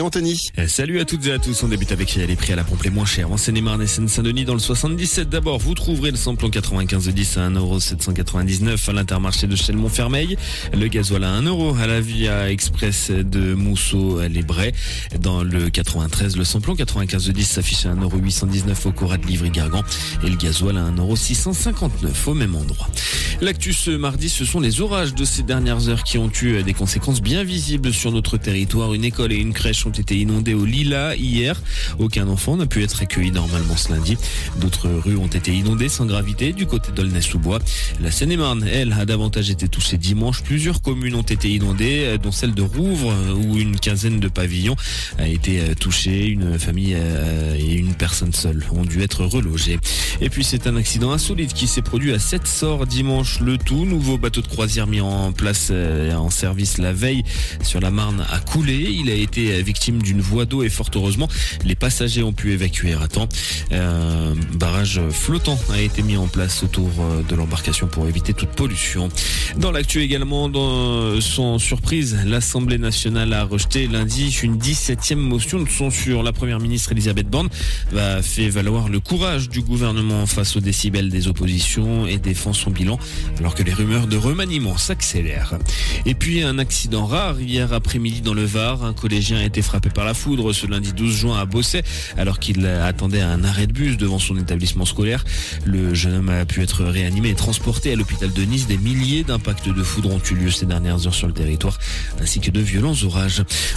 Anthony. Eh, Salut à toutes et à tous. On débute avec les prix à la pompe les moins chers. En Seine-et-Marne et Seine-Saint-Denis dans le 77. D'abord, vous trouverez le samplon 95 de 10 à 1,799€ à l'intermarché de Chelles-Montfermeil. Le gasoil à 1€ à la Via Express de Mousseau les Brais. Dans le 93, le samplon 95 de 10 s'affiche à 1,819€ au Cora de Livry-Gargan et le gasoil à 1,659€ au même endroit. L'actu ce mardi, ce sont les orages de ces dernières heures qui ont eu des conséquences bien visibles sur notre territoire. Une école et une crèche ont été inondées au Lila hier. Aucun enfant n'a pu être accueilli normalement ce lundi. D'autres rues ont été inondées sans gravité du côté d'Aulnay-sous-Bois. La Seine-et-Marne, elle, a davantage été touchée dimanche. Plusieurs communes ont été inondées, dont celle de Rouvre, où une quinzaine de pavillons a été touchée. Une famille euh, et une personne seule ont dû être relogées. Et puis c'est un accident insolite qui s'est produit à Sept Sort dimanche. Le tout nouveau bateau de croisière mis en place euh, en service la veille sur la Marne a coulé. Il a été victime d'une voie d'eau et fort heureusement les passagers ont pu évacuer à temps. Un barrage flottant a été mis en place autour euh, de l'embarcation pour éviter toute pollution. Dans l'actu également, dans son surprise, l'Assemblée nationale a rejeté lundi une 17e motion de censure. La première ministre Elisabeth Borne va fait valoir le courage du gouvernement face aux décibels des oppositions et défend son bilan alors que les rumeurs de remaniement s'accélèrent. Et puis un accident rare hier après-midi dans le Var. Un collégien a été frappé par la foudre ce lundi 12 juin à Bosset alors qu'il attendait un arrêt de bus devant son établissement scolaire. Le jeune homme a pu être réanimé et transporté à l'hôpital de Nice. Des milliers d'impacts de foudre ont eu lieu ces dernières heures sur le territoire ainsi que de violents orages.